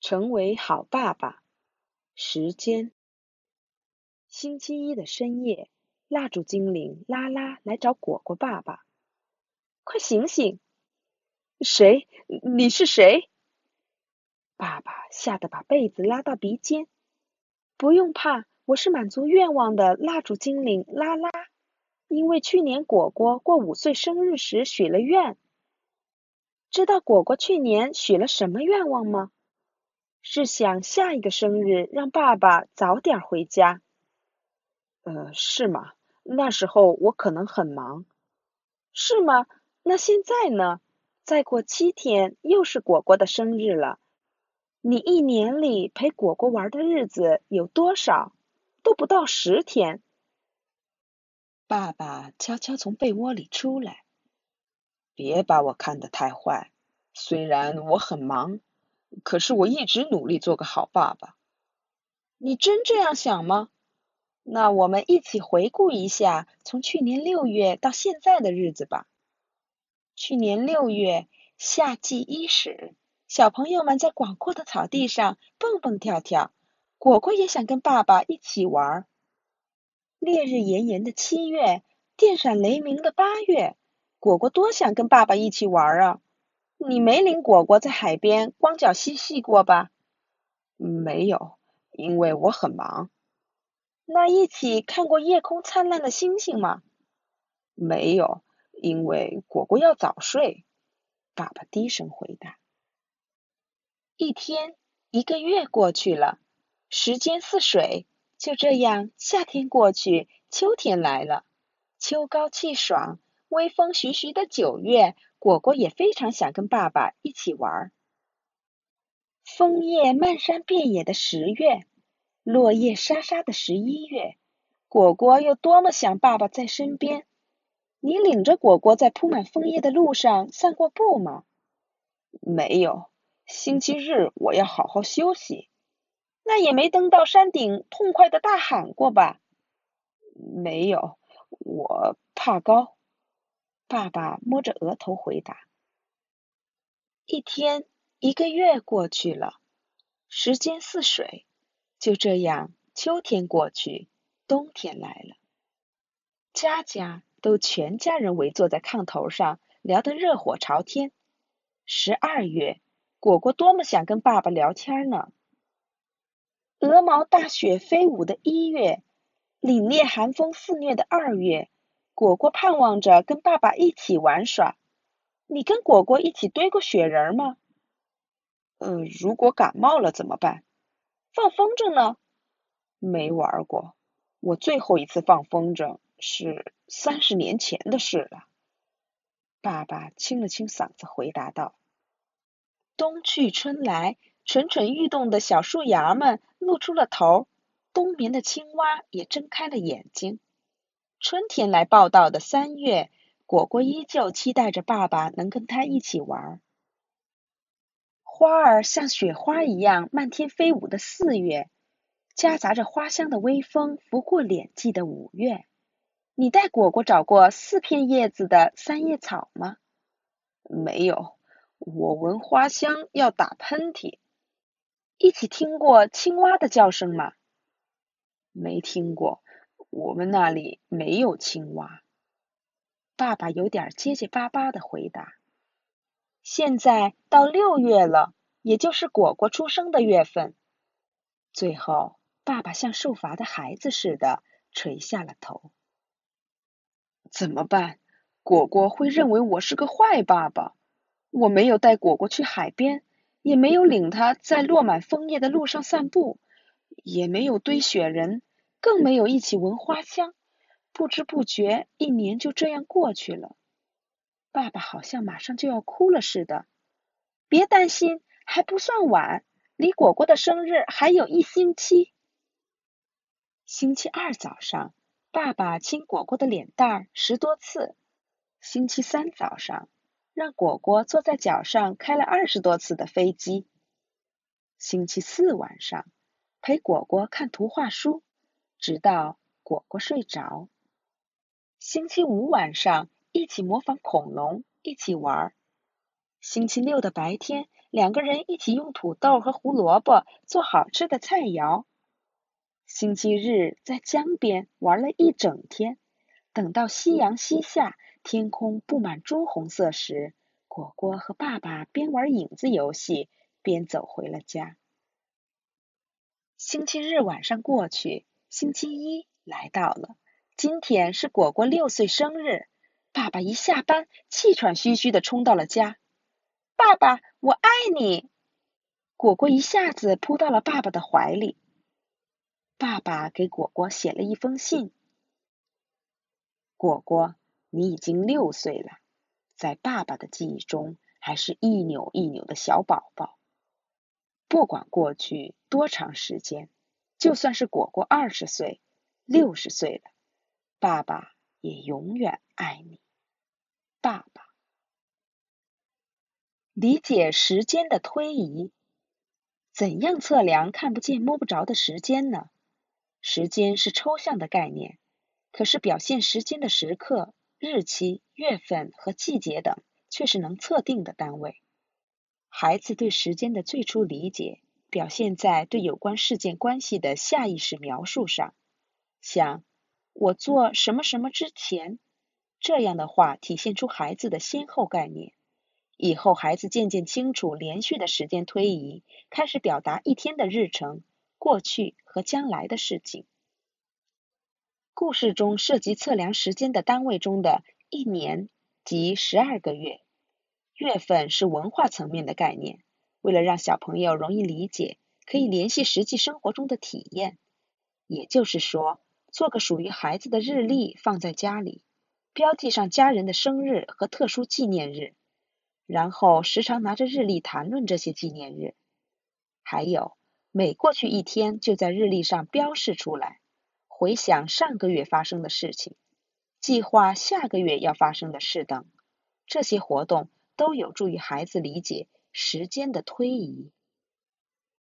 成为好爸爸。时间：星期一的深夜，蜡烛精灵拉拉来找果果爸爸。快醒醒！谁？你是谁？爸爸吓得把被子拉到鼻尖。不用怕，我是满足愿望的蜡烛精灵拉拉。因为去年果果过五岁生日时许了愿。知道果果去年许了什么愿望吗？是想下一个生日让爸爸早点回家。呃，是吗？那时候我可能很忙。是吗？那现在呢？再过七天又是果果的生日了。你一年里陪果果玩的日子有多少？都不到十天。爸爸悄悄从被窝里出来。别把我看得太坏，虽然我很忙，可是我一直努力做个好爸爸。你真这样想吗？那我们一起回顾一下从去年六月到现在的日子吧。去年六月，夏季伊始，小朋友们在广阔的草地上蹦蹦跳跳，果果也想跟爸爸一起玩。烈日炎炎的七月，电闪雷鸣的八月。果果多想跟爸爸一起玩啊！你没领果果在海边光脚嬉戏过吧？没有，因为我很忙。那一起看过夜空灿烂的星星吗？没有，因为果果要早睡。爸爸低声回答。一天，一个月过去了，时间似水，就这样，夏天过去，秋天来了，秋高气爽。微风徐徐的九月，果果也非常想跟爸爸一起玩。枫叶漫山遍野的十月，落叶沙沙的十一月，果果又多么想爸爸在身边。你领着果果在铺满枫叶的路上散过步吗？没有，星期日我要好好休息。那也没登到山顶痛快的大喊过吧？没有，我怕高。爸爸摸着额头回答：“一天，一个月过去了，时间似水。就这样，秋天过去，冬天来了。家家都全家人围坐在炕头上，聊得热火朝天。十二月，果果多么想跟爸爸聊天呢。鹅毛大雪飞舞的一月，凛冽寒风肆虐的二月。”果果盼望着跟爸爸一起玩耍。你跟果果一起堆过雪人吗？呃，如果感冒了怎么办？放风筝呢？没玩过。我最后一次放风筝是三十年前的事了。爸爸清了清嗓子回答道。冬去春来，蠢蠢欲动的小树芽们露出了头，冬眠的青蛙也睁开了眼睛。春天来报道的三月，果果依旧期待着爸爸能跟他一起玩。花儿像雪花一样漫天飞舞的四月，夹杂着花香的微风拂过脸际的五月，你带果果找过四片叶子的三叶草吗？没有，我闻花香要打喷嚏。一起听过青蛙的叫声吗？没听过。我们那里没有青蛙。爸爸有点结结巴巴的回答。现在到六月了，也就是果果出生的月份。最后，爸爸像受罚的孩子似的垂下了头。怎么办？果果会认为我是个坏爸爸。我没有带果果去海边，也没有领他在落满枫叶的路上散步，也没有堆雪人。更没有一起闻花香，不知不觉一年就这样过去了。爸爸好像马上就要哭了似的。别担心，还不算晚，离果果的生日还有一星期。星期二早上，爸爸亲果果的脸蛋儿十多次；星期三早上，让果果坐在脚上开了二十多次的飞机；星期四晚上，陪果果看图画书。直到果果睡着。星期五晚上，一起模仿恐龙，一起玩。星期六的白天，两个人一起用土豆和胡萝卜做好吃的菜肴。星期日在江边玩了一整天，等到夕阳西下，天空布满朱红色时，果果和爸爸边玩影子游戏边走回了家。星期日晚上过去，星期一来到了。今天是果果六岁生日，爸爸一下班，气喘吁吁的冲到了家。爸爸，我爱你！果果一下子扑到了爸爸的怀里。爸爸给果果写了一封信。果果，你已经六岁了，在爸爸的记忆中，还是一扭一扭的小宝宝。不管过去多长时间，就算是果果二十岁、六十岁了。爸爸也永远爱你，爸爸。理解时间的推移，怎样测量看不见摸不着的时间呢？时间是抽象的概念，可是表现时间的时刻、日期、月份和季节等却是能测定的单位。孩子对时间的最初理解，表现在对有关事件关系的下意识描述上，像。我做什么什么之前，这样的话体现出孩子的先后概念。以后孩子渐渐清楚连续的时间推移，开始表达一天的日程、过去和将来的事情。故事中涉及测量时间的单位中的一年即十二个月，月份是文化层面的概念。为了让小朋友容易理解，可以联系实际生活中的体验。也就是说。做个属于孩子的日历，放在家里，标记上家人的生日和特殊纪念日，然后时常拿着日历谈论这些纪念日。还有，每过去一天，就在日历上标示出来，回想上个月发生的事情，计划下个月要发生的事等。这些活动都有助于孩子理解时间的推移。